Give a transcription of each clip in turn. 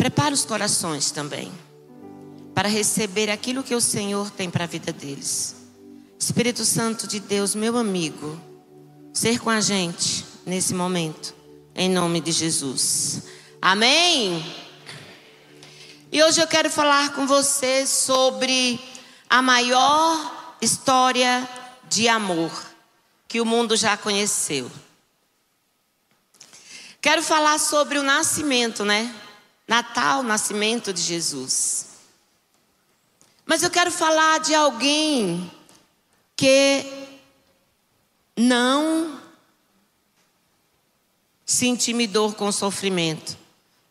prepara os corações também para receber aquilo que o Senhor tem para a vida deles. Espírito Santo de Deus, meu amigo, ser com a gente nesse momento, em nome de Jesus. Amém? E hoje eu quero falar com você sobre a maior história de amor que o mundo já conheceu. Quero falar sobre o nascimento, né? Natal, nascimento de Jesus. Mas eu quero falar de alguém que não se intimidou com o sofrimento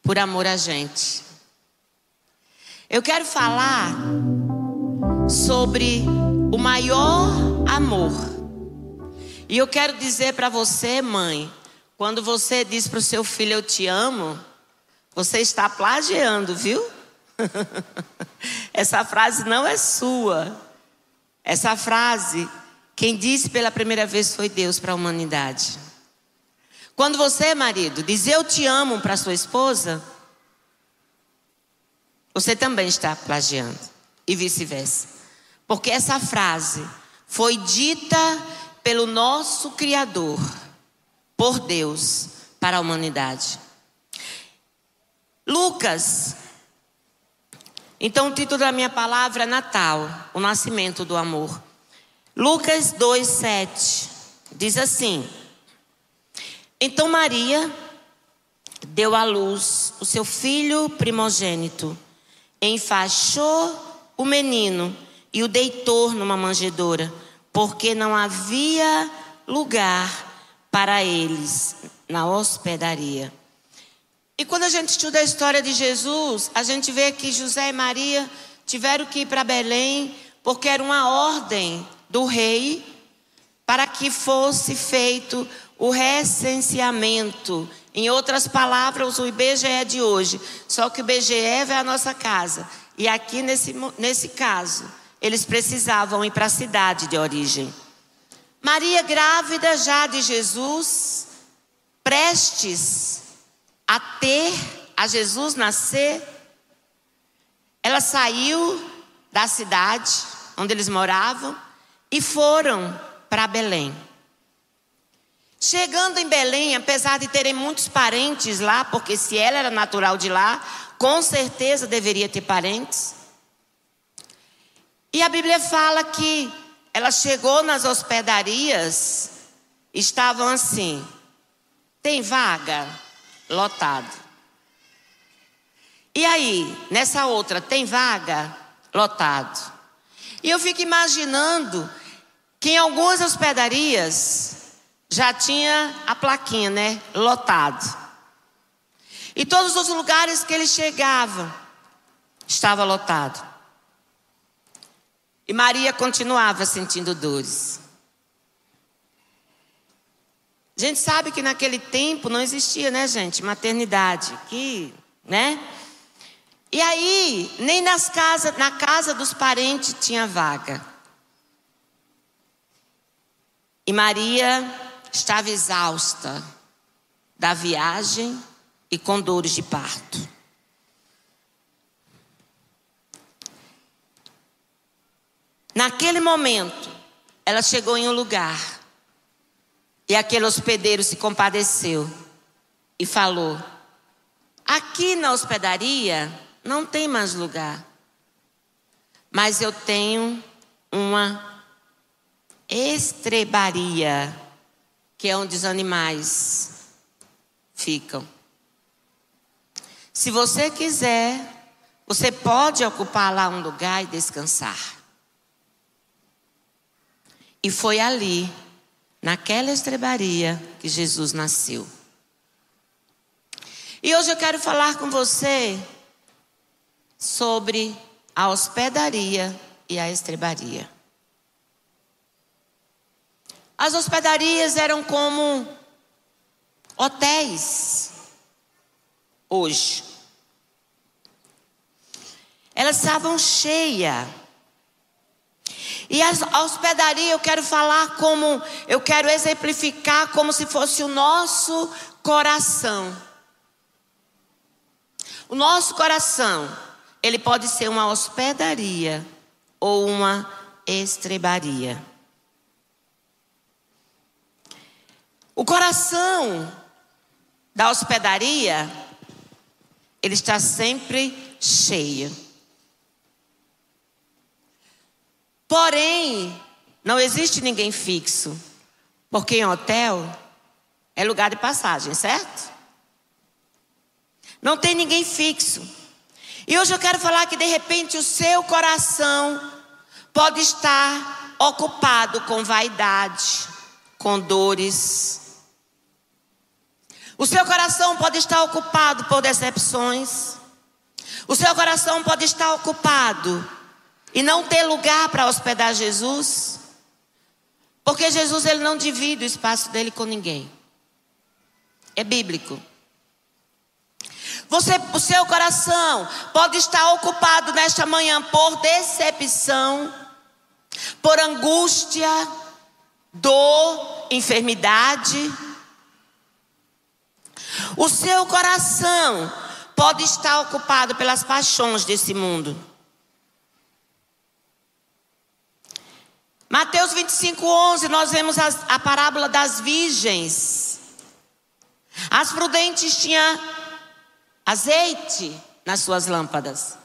por amor a gente. Eu quero falar sobre o maior amor. E eu quero dizer para você, mãe, quando você diz para o seu filho eu te amo, você está plagiando, viu? Essa frase não é sua. Essa frase, quem disse pela primeira vez foi Deus para a humanidade. Quando você, marido, diz eu te amo para sua esposa, você também está plagiando. E vice-versa. Porque essa frase foi dita pelo nosso Criador, por Deus, para a humanidade. Lucas então, o título da minha palavra é Natal, o nascimento do amor. Lucas 2:7 diz assim: Então Maria deu à luz o seu filho primogênito, enfaixou o menino e o deitou numa manjedoura, porque não havia lugar para eles na hospedaria. E quando a gente estuda a história de Jesus, a gente vê que José e Maria tiveram que ir para Belém, porque era uma ordem do rei para que fosse feito o recenseamento. Em outras palavras, o IBGE de hoje. Só que o IBGE é a nossa casa. E aqui, nesse, nesse caso, eles precisavam ir para a cidade de origem. Maria, grávida já de Jesus, prestes a ter a Jesus nascer, ela saiu da cidade onde eles moravam e foram para Belém. Chegando em Belém, apesar de terem muitos parentes lá, porque se ela era natural de lá, com certeza deveria ter parentes. E a Bíblia fala que ela chegou nas hospedarias, estavam assim: tem vaga? Lotado. E aí, nessa outra, tem vaga? Lotado. E eu fico imaginando que em algumas hospedarias já tinha a plaquinha, né? Lotado. E todos os lugares que ele chegava estava lotado. E Maria continuava sentindo dores. A gente sabe que naquele tempo não existia, né, gente, maternidade, que, né? E aí, nem nas casas, na casa dos parentes tinha vaga. E Maria estava exausta da viagem e com dores de parto. Naquele momento, ela chegou em um lugar e aquele hospedeiro se compadeceu e falou: Aqui na hospedaria não tem mais lugar, mas eu tenho uma estrebaria, que é onde os animais ficam. Se você quiser, você pode ocupar lá um lugar e descansar. E foi ali naquela estrebaria que Jesus nasceu. E hoje eu quero falar com você sobre a hospedaria e a estrebaria. As hospedarias eram como hotéis hoje. Elas estavam cheias e a hospedaria eu quero falar como, eu quero exemplificar como se fosse o nosso coração. O nosso coração, ele pode ser uma hospedaria ou uma estrebaria. O coração da hospedaria, ele está sempre cheio. Porém, não existe ninguém fixo, porque em hotel é lugar de passagem, certo? Não tem ninguém fixo. E hoje eu quero falar que de repente o seu coração pode estar ocupado com vaidade, com dores. O seu coração pode estar ocupado por decepções. O seu coração pode estar ocupado e não ter lugar para hospedar Jesus. Porque Jesus ele não divide o espaço dele com ninguém. É bíblico. Você, o seu coração pode estar ocupado nesta manhã por decepção, por angústia, dor, enfermidade. O seu coração pode estar ocupado pelas paixões desse mundo. Mateus 25, 11, nós vemos a, a parábola das virgens. As prudentes tinham azeite nas suas lâmpadas,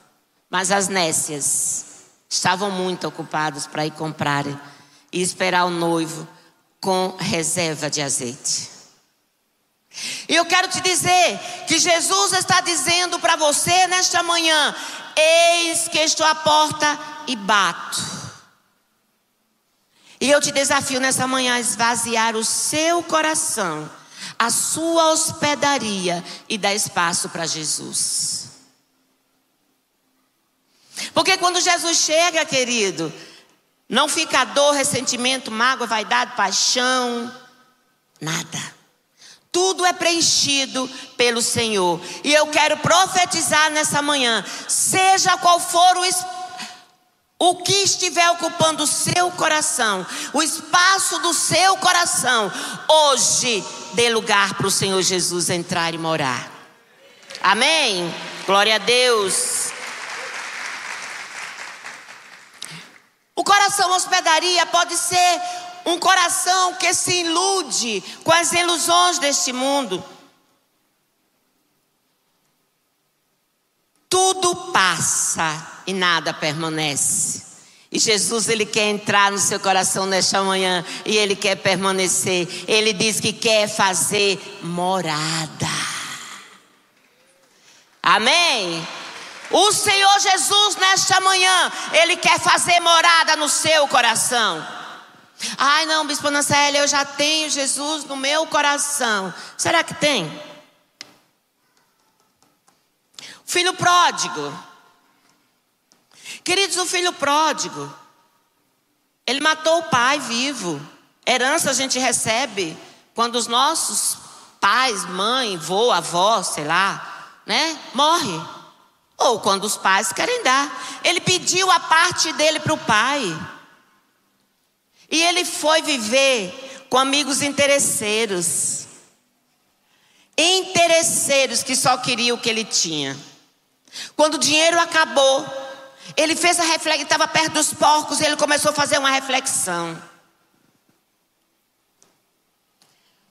mas as nécias estavam muito ocupadas para ir comprar e esperar o noivo com reserva de azeite. E eu quero te dizer que Jesus está dizendo para você nesta manhã: Eis que estou à porta e bato. E eu te desafio nessa manhã a esvaziar o seu coração, a sua hospedaria e dar espaço para Jesus. Porque quando Jesus chega, querido, não fica dor, ressentimento, mágoa, vaidade, paixão, nada. Tudo é preenchido pelo Senhor. E eu quero profetizar nessa manhã, seja qual for o espírito o que estiver ocupando o seu coração, o espaço do seu coração, hoje dê lugar para o Senhor Jesus entrar e morar. Amém? Glória a Deus. O coração hospedaria pode ser um coração que se ilude com as ilusões deste mundo. Tudo passa e nada permanece. E Jesus, ele quer entrar no seu coração nesta manhã e ele quer permanecer. Ele diz que quer fazer morada. Amém? O Senhor Jesus, nesta manhã, ele quer fazer morada no seu coração. Ai, não, Bispo Nancélia, eu já tenho Jesus no meu coração. Será que tem? Filho pródigo. Queridos, o filho pródigo, ele matou o pai vivo. Herança a gente recebe quando os nossos pais, mãe, vô, avó, sei lá, né, morre. Ou quando os pais querem dar. Ele pediu a parte dele para o pai. E ele foi viver com amigos interesseiros. Interesseiros que só queriam o que ele tinha. Quando o dinheiro acabou, ele fez a reflexão, estava perto dos porcos e ele começou a fazer uma reflexão.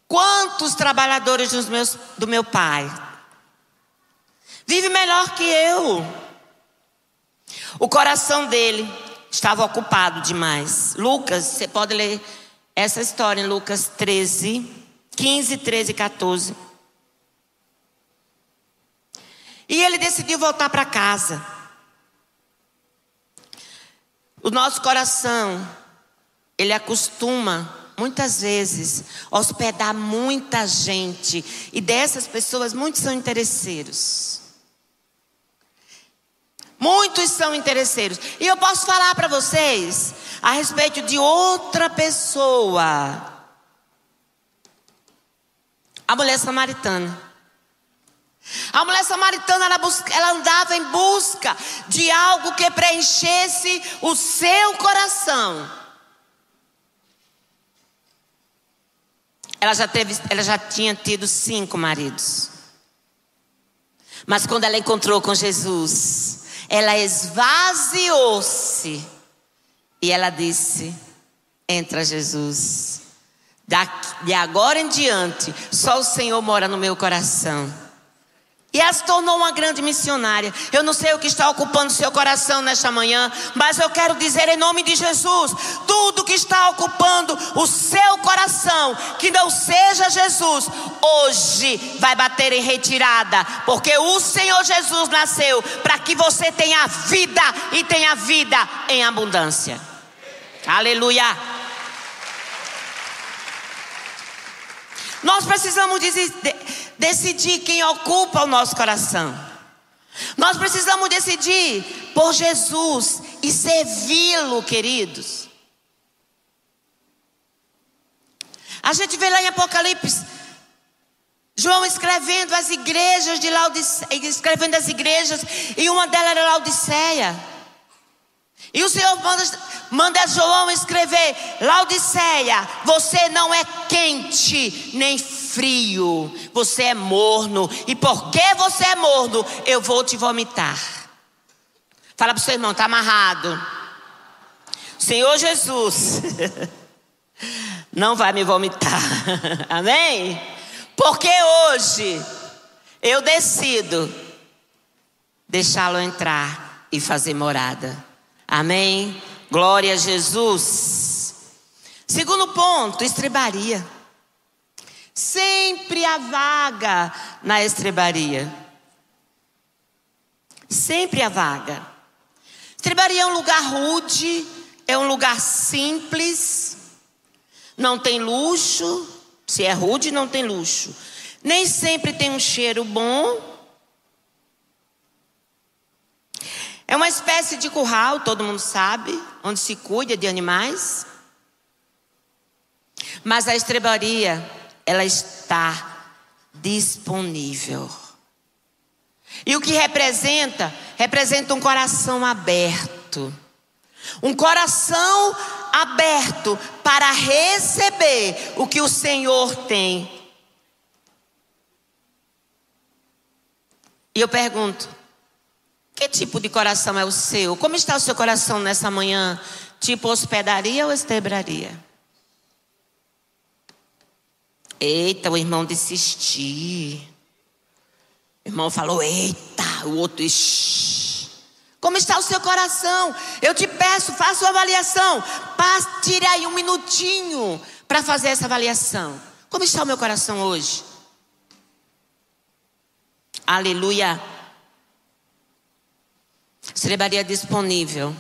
Quantos trabalhadores dos meus, do meu pai vive melhor que eu? O coração dele estava ocupado demais. Lucas, você pode ler essa história em Lucas 13, 15, 13 e 14. E ele decidiu voltar para casa. O nosso coração, ele acostuma muitas vezes hospedar muita gente e dessas pessoas muitos são interesseiros. Muitos são interesseiros. E eu posso falar para vocês a respeito de outra pessoa. A mulher samaritana. A mulher samaritana ela, busca, ela, andava em busca de algo que preenchesse o seu coração. Ela já, teve, ela já tinha tido cinco maridos. Mas quando ela encontrou com Jesus, ela esvaziou-se e ela disse: Entra, Jesus. De agora em diante, só o Senhor mora no meu coração. E ela se tornou uma grande missionária. Eu não sei o que está ocupando seu coração nesta manhã, mas eu quero dizer em nome de Jesus: tudo que está ocupando o seu coração, que não seja Jesus, hoje vai bater em retirada, porque o Senhor Jesus nasceu para que você tenha vida e tenha vida em abundância. Aleluia. Nós precisamos decidir quem ocupa o nosso coração. Nós precisamos decidir por Jesus e servi-lo, queridos. A gente vê lá em Apocalipse João escrevendo as igrejas de Laodiceia, escrevendo as igrejas, e uma delas era Laodiceia. E o Senhor manda, manda João escrever: Laodiceia, você não é quente nem frio, você é morno. E porque você é morno, eu vou te vomitar. Fala para o seu irmão, está amarrado. Senhor Jesus não vai me vomitar. Amém? Porque hoje eu decido deixá-lo entrar e fazer morada. Amém? Glória a Jesus. Segundo ponto, estrebaria. Sempre há vaga na estrebaria. Sempre há vaga. Estrebaria é um lugar rude, é um lugar simples, não tem luxo. Se é rude, não tem luxo. Nem sempre tem um cheiro bom É uma espécie de curral, todo mundo sabe, onde se cuida de animais. Mas a estrebaria, ela está disponível. E o que representa? Representa um coração aberto. Um coração aberto para receber o que o Senhor tem. E eu pergunto: que tipo de coração é o seu? Como está o seu coração nessa manhã? Tipo hospedaria ou estebraria? Eita, o irmão desistiu. O irmão falou, eita, o outro, Ixi. Como está o seu coração? Eu te peço, faça uma avaliação. Tire aí um minutinho para fazer essa avaliação. Como está o meu coração hoje? Aleluia. Celebraria disponível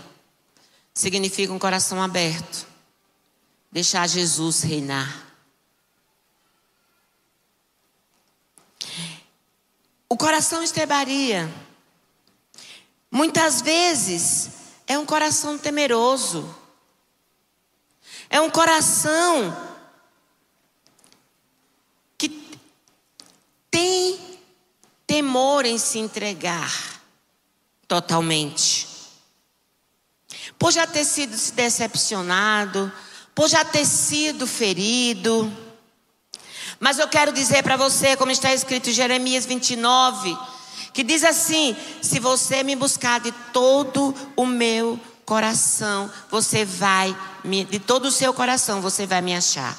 significa um coração aberto. Deixar Jesus reinar. O coração estrebaria. Muitas vezes é um coração temeroso. É um coração que tem temor em se entregar totalmente. Por já ter sido decepcionado, por já ter sido ferido. Mas eu quero dizer para você, como está escrito em Jeremias 29, que diz assim: Se você me buscar de todo o meu coração, você vai, de todo o seu coração, você vai me achar.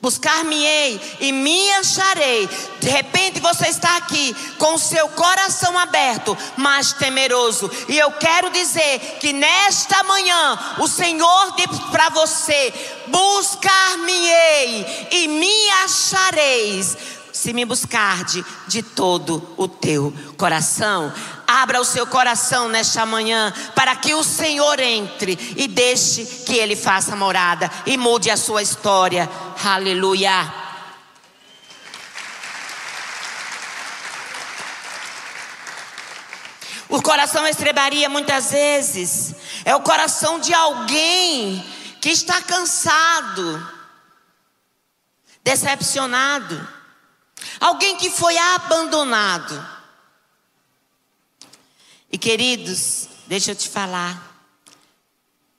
Buscar-me-ei e me acharei. De repente você está aqui com o seu coração aberto, mas temeroso. E eu quero dizer que nesta manhã o Senhor diz para você: buscar-me-ei e me achareis se me buscarde de todo o teu coração. Abra o seu coração nesta manhã para que o Senhor entre e deixe que Ele faça morada e mude a sua história. Aleluia. O coração estrebaria muitas vezes é o coração de alguém que está cansado, decepcionado. Alguém que foi abandonado. E queridos, deixa eu te falar.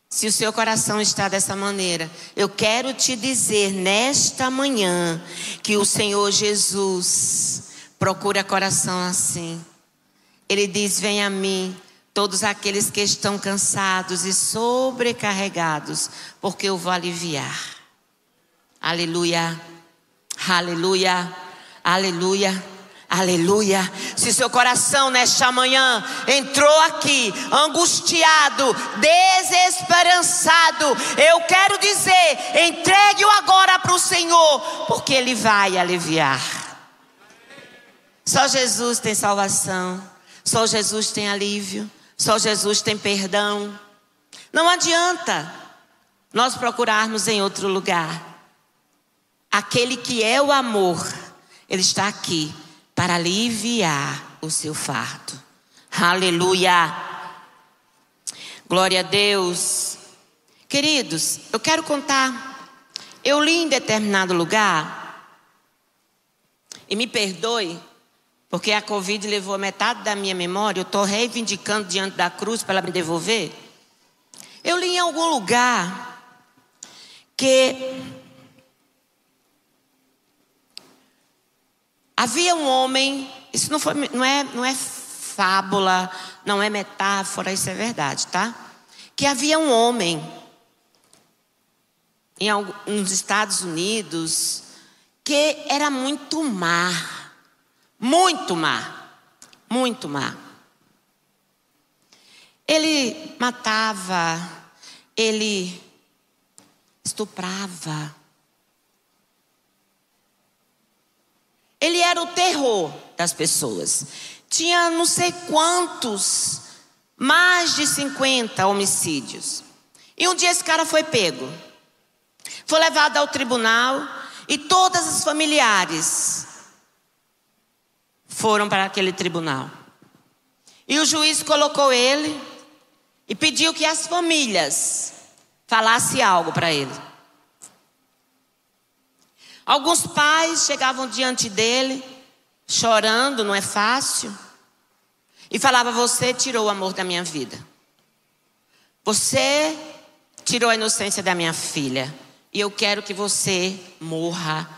Se o seu coração está dessa maneira, eu quero te dizer nesta manhã que o Senhor Jesus procura coração assim. Ele diz: Vem a mim, todos aqueles que estão cansados e sobrecarregados, porque eu vou aliviar. Aleluia, aleluia, aleluia. Aleluia. Se seu coração nesta manhã entrou aqui angustiado, desesperançado, eu quero dizer: entregue-o agora para o Senhor, porque Ele vai aliviar. Só Jesus tem salvação, só Jesus tem alívio, só Jesus tem perdão. Não adianta nós procurarmos em outro lugar. Aquele que é o amor, Ele está aqui para aliviar o seu fardo. Aleluia. Glória a Deus. Queridos, eu quero contar. Eu li em determinado lugar, e me perdoe, porque a Covid levou metade da minha memória, eu estou reivindicando diante da cruz para ela me devolver. Eu li em algum lugar que Havia um homem, isso não, foi, não, é, não é fábula, não é metáfora, isso é verdade, tá? Que havia um homem em, nos Estados Unidos que era muito má, muito má, muito má. Ele matava, ele estuprava, Ele era o terror das pessoas. Tinha não sei quantos, mais de 50 homicídios. E um dia esse cara foi pego. Foi levado ao tribunal e todas as familiares foram para aquele tribunal. E o juiz colocou ele e pediu que as famílias falassem algo para ele. Alguns pais chegavam diante dele, chorando, não é fácil, e falava: Você tirou o amor da minha vida. Você tirou a inocência da minha filha. E eu quero que você morra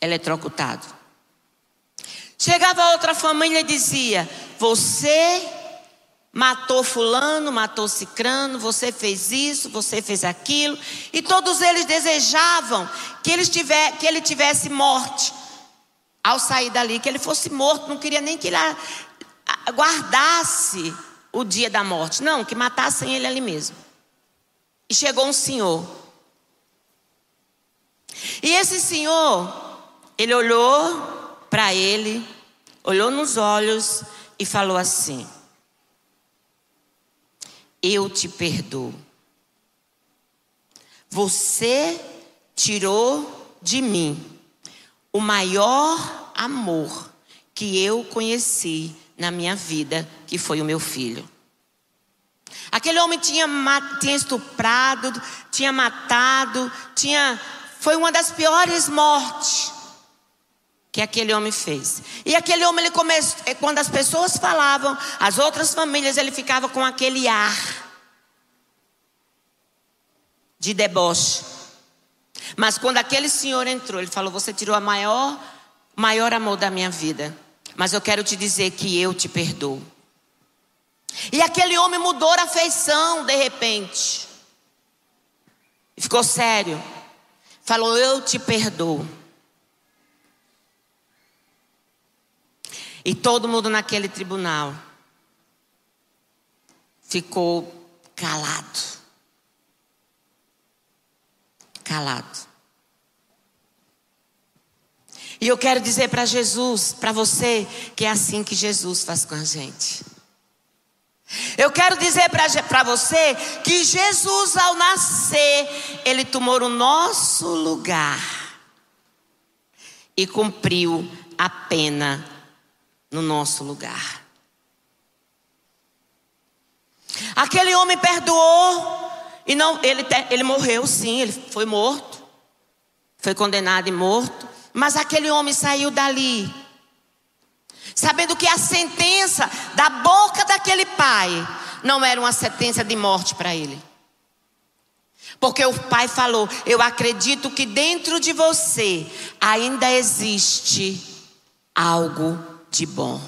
eletrocutado. Chegava outra família e dizia: Você matou Fulano, matou Cicrano, você fez isso, você fez aquilo. E todos eles desejavam que ele, que ele tivesse morte ao sair dali, que ele fosse morto, não queria nem que ele guardasse o dia da morte, não, que matassem ele ali mesmo. E chegou um senhor. E esse senhor, ele olhou para ele, olhou nos olhos e falou assim: Eu te perdoo. Você tirou de mim o maior amor que eu conheci na minha vida, que foi o meu filho. Aquele homem tinha, tinha estuprado, tinha matado, tinha. Foi uma das piores mortes que aquele homem fez. E aquele homem, ele começou, é, quando as pessoas falavam, as outras famílias, ele ficava com aquele ar de deboche. Mas quando aquele senhor entrou, ele falou: Você tirou a maior, maior amor da minha vida. Mas eu quero te dizer que eu te perdoo. E aquele homem mudou a feição de repente. Ficou sério. Falou: Eu te perdoo. E todo mundo naquele tribunal ficou calado calado. E eu quero dizer para Jesus, para você, que é assim que Jesus faz com a gente. Eu quero dizer para você que Jesus, ao nascer, ele tomou o nosso lugar e cumpriu a pena no nosso lugar. Aquele homem perdoou e não, ele, ele morreu sim, ele foi morto. Foi condenado e morto. Mas aquele homem saiu dali. Sabendo que a sentença da boca daquele pai não era uma sentença de morte para ele. Porque o pai falou: Eu acredito que dentro de você ainda existe algo de bom.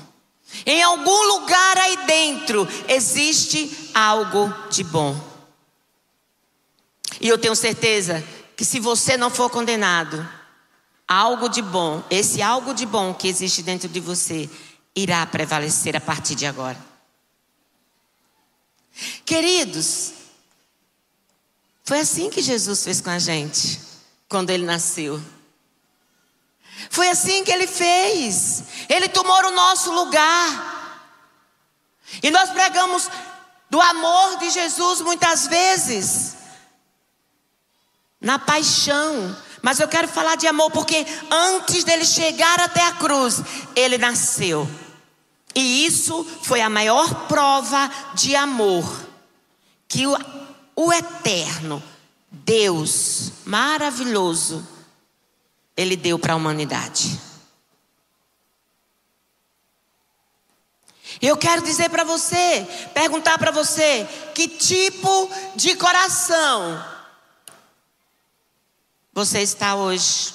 Em algum lugar aí dentro existe algo de bom. E eu tenho certeza que se você não for condenado, algo de bom, esse algo de bom que existe dentro de você, irá prevalecer a partir de agora. Queridos, foi assim que Jesus fez com a gente, quando ele nasceu. Foi assim que ele fez. Ele tomou o nosso lugar. E nós pregamos do amor de Jesus muitas vezes, na paixão. Mas eu quero falar de amor porque antes dele chegar até a cruz, ele nasceu. E isso foi a maior prova de amor que o, o eterno Deus maravilhoso ele deu para a humanidade. Eu quero dizer para você, perguntar para você, que tipo de coração você está hoje?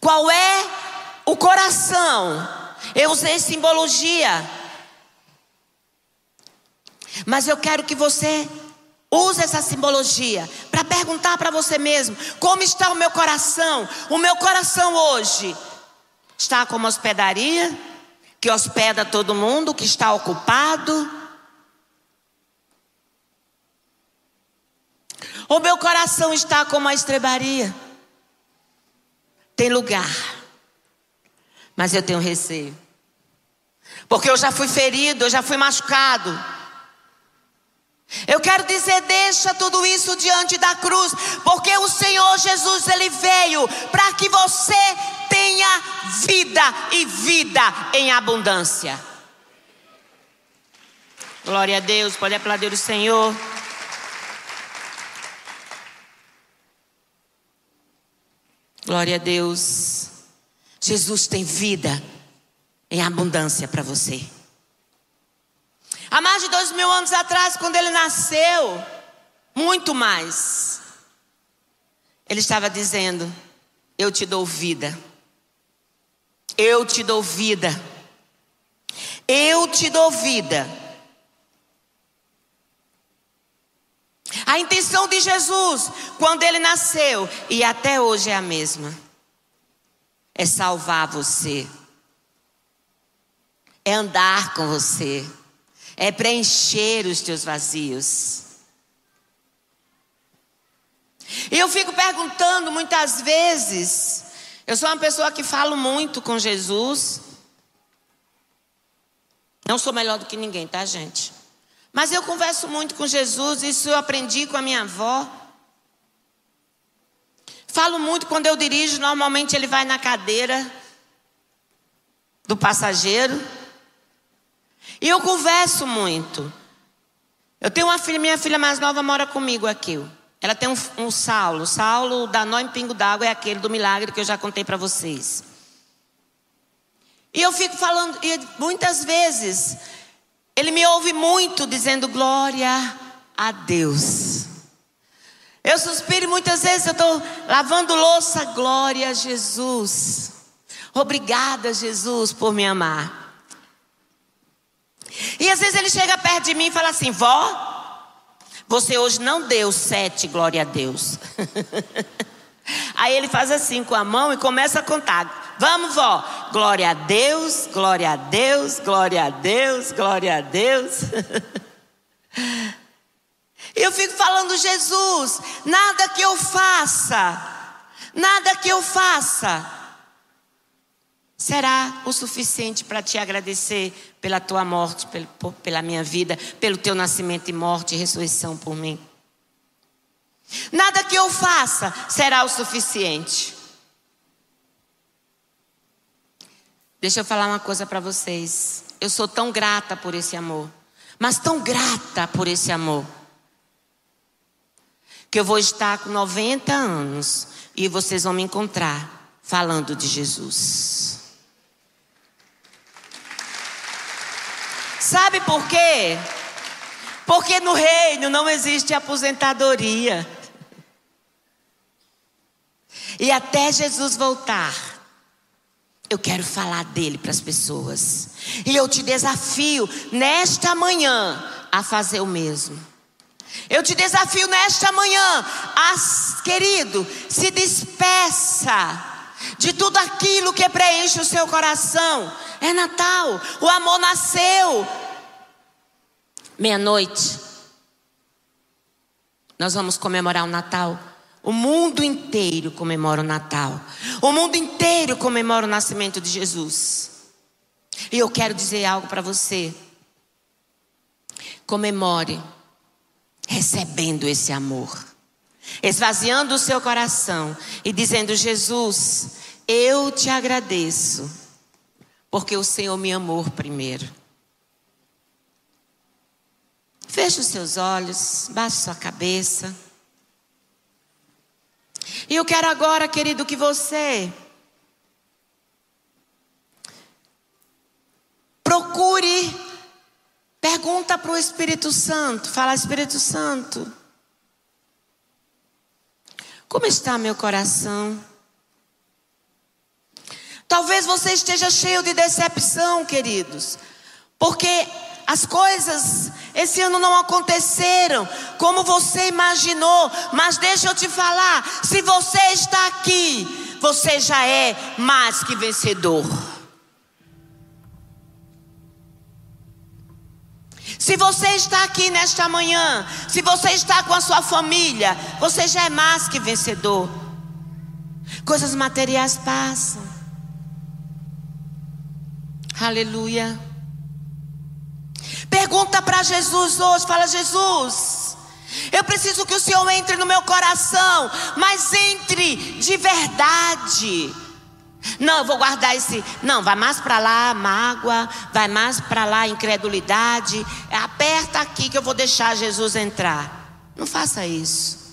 Qual é o coração? Eu usei simbologia. Mas eu quero que você Use essa simbologia para perguntar para você mesmo: como está o meu coração? O meu coração hoje está como hospedaria, que hospeda todo mundo, que está ocupado? O meu coração está como a estrebaria? Tem lugar, mas eu tenho receio, porque eu já fui ferido, eu já fui machucado. Eu quero dizer, deixa tudo isso diante da cruz, porque o Senhor Jesus ele veio para que você tenha vida e vida em abundância. Glória a Deus, pode aplaudir o Senhor. Glória a Deus. Jesus tem vida em abundância para você. Há mais de dois mil anos atrás, quando ele nasceu, muito mais, ele estava dizendo: Eu te dou vida, eu te dou vida, eu te dou vida. A intenção de Jesus, quando ele nasceu, e até hoje é a mesma, é salvar você, é andar com você é preencher os teus vazios. E eu fico perguntando muitas vezes, eu sou uma pessoa que falo muito com Jesus. Não sou melhor do que ninguém, tá, gente? Mas eu converso muito com Jesus, isso eu aprendi com a minha avó. Falo muito quando eu dirijo, normalmente ele vai na cadeira do passageiro. E eu converso muito. Eu tenho uma filha, minha filha mais nova mora comigo aqui. Ela tem um, um Saulo. Saulo da Nó em Pingo d'Água é aquele do milagre que eu já contei para vocês. E eu fico falando, e muitas vezes, ele me ouve muito dizendo glória a Deus. Eu suspiro muitas vezes eu estou lavando louça, glória a Jesus. Obrigada, Jesus, por me amar. E às vezes ele chega perto de mim e fala assim: Vó, você hoje não deu sete, glória a Deus. Aí ele faz assim com a mão e começa a contar. Vamos, vó. Glória a Deus, glória a Deus, glória a Deus, glória a Deus. Eu fico falando, Jesus, nada que eu faça, nada que eu faça será o suficiente para te agradecer pela tua morte, pela minha vida, pelo teu nascimento e morte e ressurreição por mim. Nada que eu faça será o suficiente. Deixa eu falar uma coisa para vocês. Eu sou tão grata por esse amor, mas tão grata por esse amor, que eu vou estar com 90 anos e vocês vão me encontrar falando de Jesus. Sabe por quê? Porque no reino não existe aposentadoria. E até Jesus voltar, Eu quero falar dele para as pessoas. E eu te desafio nesta manhã a fazer o mesmo. Eu te desafio nesta manhã, querido, se despeça de tudo aquilo que preenche o seu coração. É Natal, o amor nasceu. Meia-noite, nós vamos comemorar o Natal. O mundo inteiro comemora o Natal. O mundo inteiro comemora o nascimento de Jesus. E eu quero dizer algo para você. Comemore recebendo esse amor, esvaziando o seu coração e dizendo: Jesus, eu te agradeço, porque o Senhor me amou primeiro. Feche os seus olhos, baixe sua cabeça. E eu quero agora, querido, que você procure, pergunta para o Espírito Santo, fala Espírito Santo, como está meu coração? Talvez você esteja cheio de decepção, queridos, porque as coisas esse ano não aconteceram como você imaginou, mas deixa eu te falar: se você está aqui, você já é mais que vencedor. Se você está aqui nesta manhã, se você está com a sua família, você já é mais que vencedor. Coisas materiais passam. Aleluia. Pergunta para Jesus hoje, fala Jesus, eu preciso que o Senhor entre no meu coração, mas entre de verdade. Não, eu vou guardar esse. Não, vai mais para lá, mágoa, vai mais para lá, incredulidade. Aperta aqui que eu vou deixar Jesus entrar. Não faça isso.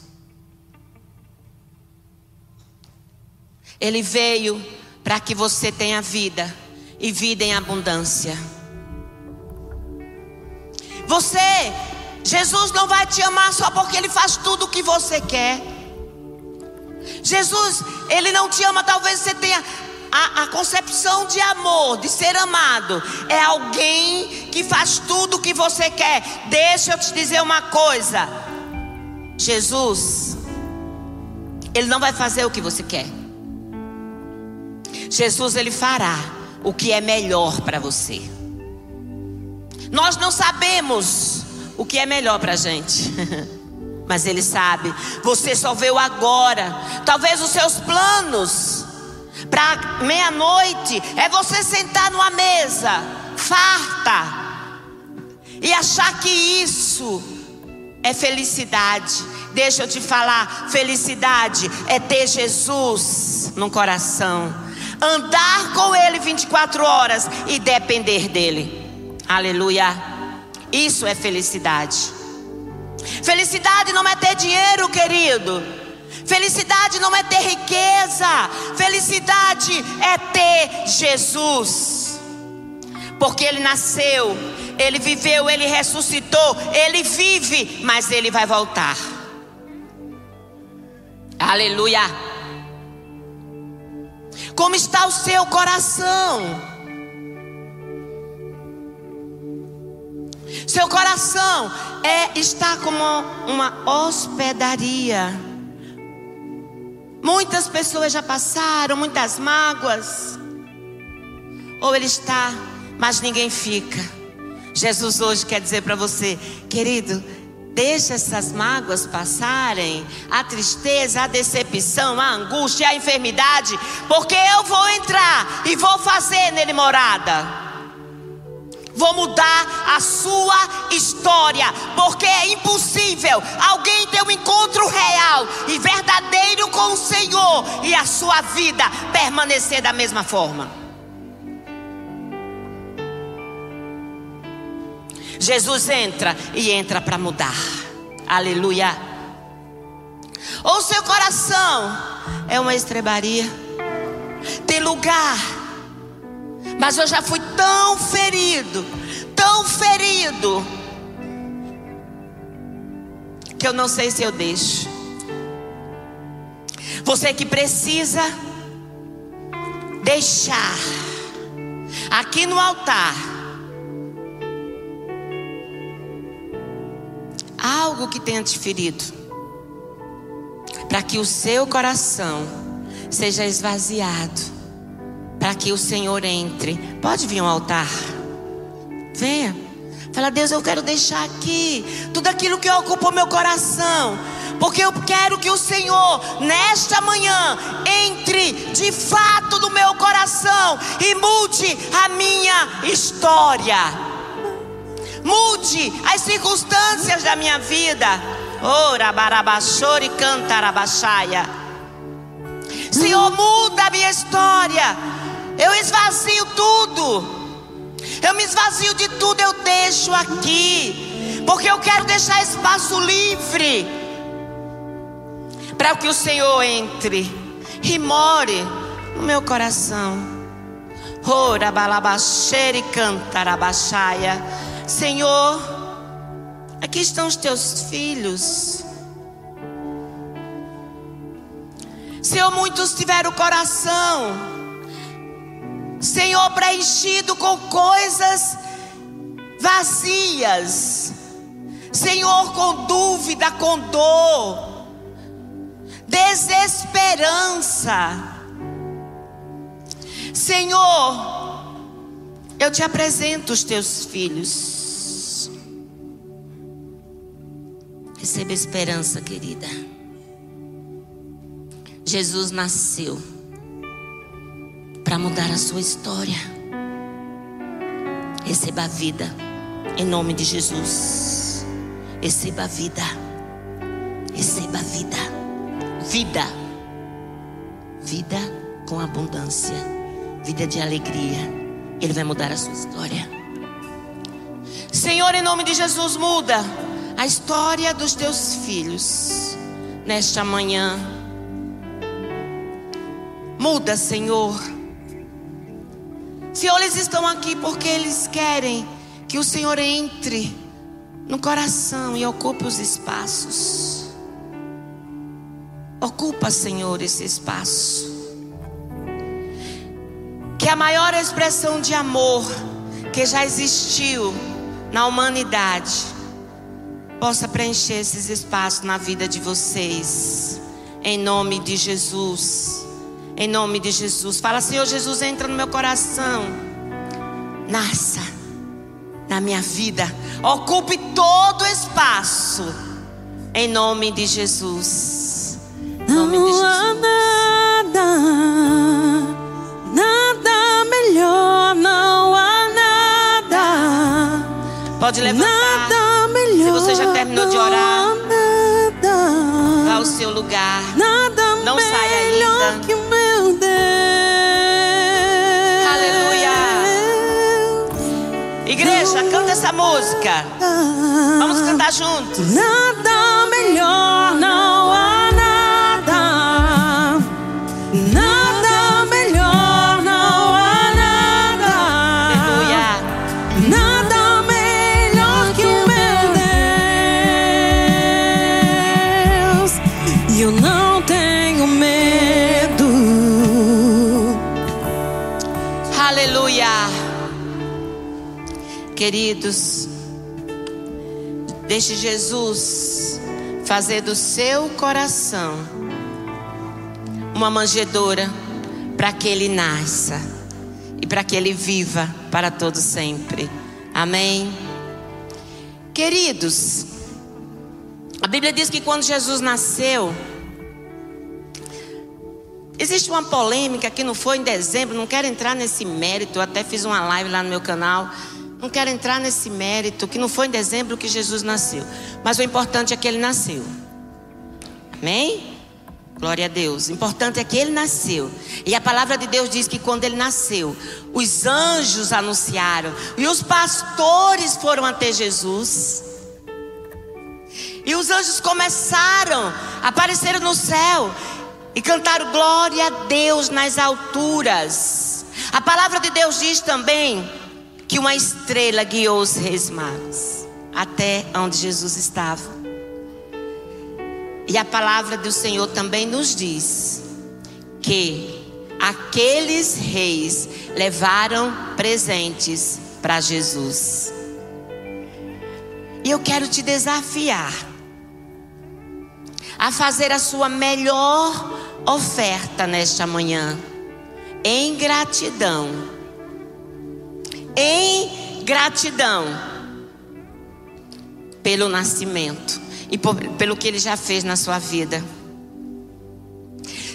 Ele veio para que você tenha vida e vida em abundância. Você, Jesus não vai te amar só porque Ele faz tudo o que você quer. Jesus, Ele não te ama, talvez você tenha a, a, concepção de amor, de ser amado, é alguém que faz tudo o que você quer. Deixa eu te dizer uma coisa: Jesus, Ele não vai fazer o que você quer. Jesus, Ele fará o que é melhor para você. Nós não sabemos o que é melhor para a gente. Mas Ele sabe. Você só veio agora. Talvez os seus planos para meia-noite é você sentar numa mesa farta e achar que isso é felicidade. Deixa eu te falar, felicidade é ter Jesus no coração, andar com Ele 24 horas e depender dEle. Aleluia. Isso é felicidade. Felicidade não é ter dinheiro, querido. Felicidade não é ter riqueza. Felicidade é ter Jesus. Porque ele nasceu, ele viveu, ele ressuscitou, ele vive, mas ele vai voltar. Aleluia. Como está o seu coração? Seu coração é está como uma hospedaria. Muitas pessoas já passaram, muitas mágoas. Ou ele está, mas ninguém fica. Jesus hoje quer dizer para você, querido, deixa essas mágoas passarem, a tristeza, a decepção, a angústia, a enfermidade, porque eu vou entrar e vou fazer nele morada. Vou mudar a sua história, porque é impossível alguém ter um encontro real e verdadeiro com o Senhor e a sua vida permanecer da mesma forma. Jesus entra e entra para mudar. Aleluia. Ou seu coração é uma estrebaria. Tem lugar mas eu já fui tão ferido, tão ferido, que eu não sei se eu deixo. Você que precisa deixar aqui no altar algo que tenha te ferido, para que o seu coração seja esvaziado, para que o Senhor entre. Pode vir ao altar. Venha. Fala, Deus, eu quero deixar aqui tudo aquilo que ocupa o meu coração. Porque eu quero que o Senhor, nesta manhã, entre de fato no meu coração e mude a minha história. Mude as circunstâncias da minha vida. Ora, barabachore, cantarabaxaia. Senhor, muda a minha história. Eu esvazio tudo. Eu me esvazio de tudo, eu deixo aqui. Porque eu quero deixar espaço livre. Para que o Senhor entre e more no meu coração. Ora, balabaxere, cantarabaxaia. Senhor, aqui estão os teus filhos. Senhor, muitos tiveram o coração Senhor, preenchido com coisas vazias. Senhor, com dúvida, com dor, desesperança. Senhor, eu te apresento os teus filhos. Receba esperança, querida. Jesus nasceu para mudar a sua história. Receba a vida em nome de Jesus. Receba a vida. Receba a vida. Vida. Vida com abundância. Vida de alegria. Ele vai mudar a sua história. Senhor, em nome de Jesus, muda a história dos teus filhos nesta manhã. Muda, Senhor Senhor, eles estão aqui porque eles querem que o Senhor entre no coração e ocupe os espaços. Ocupa, Senhor, esse espaço. A maior expressão de amor que já existiu na humanidade possa preencher esses espaços na vida de vocês. Em nome de Jesus. Em nome de Jesus. Fala, Senhor Jesus, entra no meu coração. Nasça na minha vida. Ocupe todo o espaço. Em nome de Jesus. Em nome de Jesus. Pode levantar. Nada melhor. Se você já terminou de orar, vá ao seu lugar. Nada não saia ainda. Que meu Deus. Aleluia. Igreja, canta essa música. Vamos cantar juntos. Nada Queridos, deixe Jesus fazer do seu coração uma manjedoura para que ele nasça e para que ele viva para todo sempre. Amém. Queridos, a Bíblia diz que quando Jesus nasceu, existe uma polêmica que não foi em dezembro, não quero entrar nesse mérito, até fiz uma live lá no meu canal. Não quero entrar nesse mérito que não foi em dezembro que Jesus nasceu, mas o importante é que ele nasceu. Amém? Glória a Deus. O importante é que ele nasceu. E a palavra de Deus diz que quando ele nasceu, os anjos anunciaram e os pastores foram até Jesus. E os anjos começaram a aparecer no céu e cantaram glória a Deus nas alturas. A palavra de Deus diz também que uma estrela guiou os reis magos até onde Jesus estava. E a palavra do Senhor também nos diz que aqueles reis levaram presentes para Jesus. E eu quero te desafiar a fazer a sua melhor oferta nesta manhã, em gratidão. Em gratidão pelo nascimento e por, pelo que ele já fez na sua vida.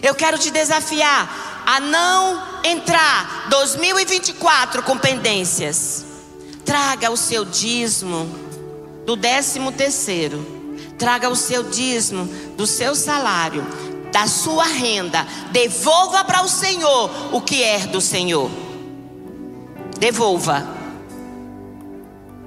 Eu quero te desafiar a não entrar 2024 com pendências. Traga o seu dízimo do décimo terceiro. Traga o seu dízimo do seu salário, da sua renda. Devolva para o Senhor o que é do Senhor. Devolva.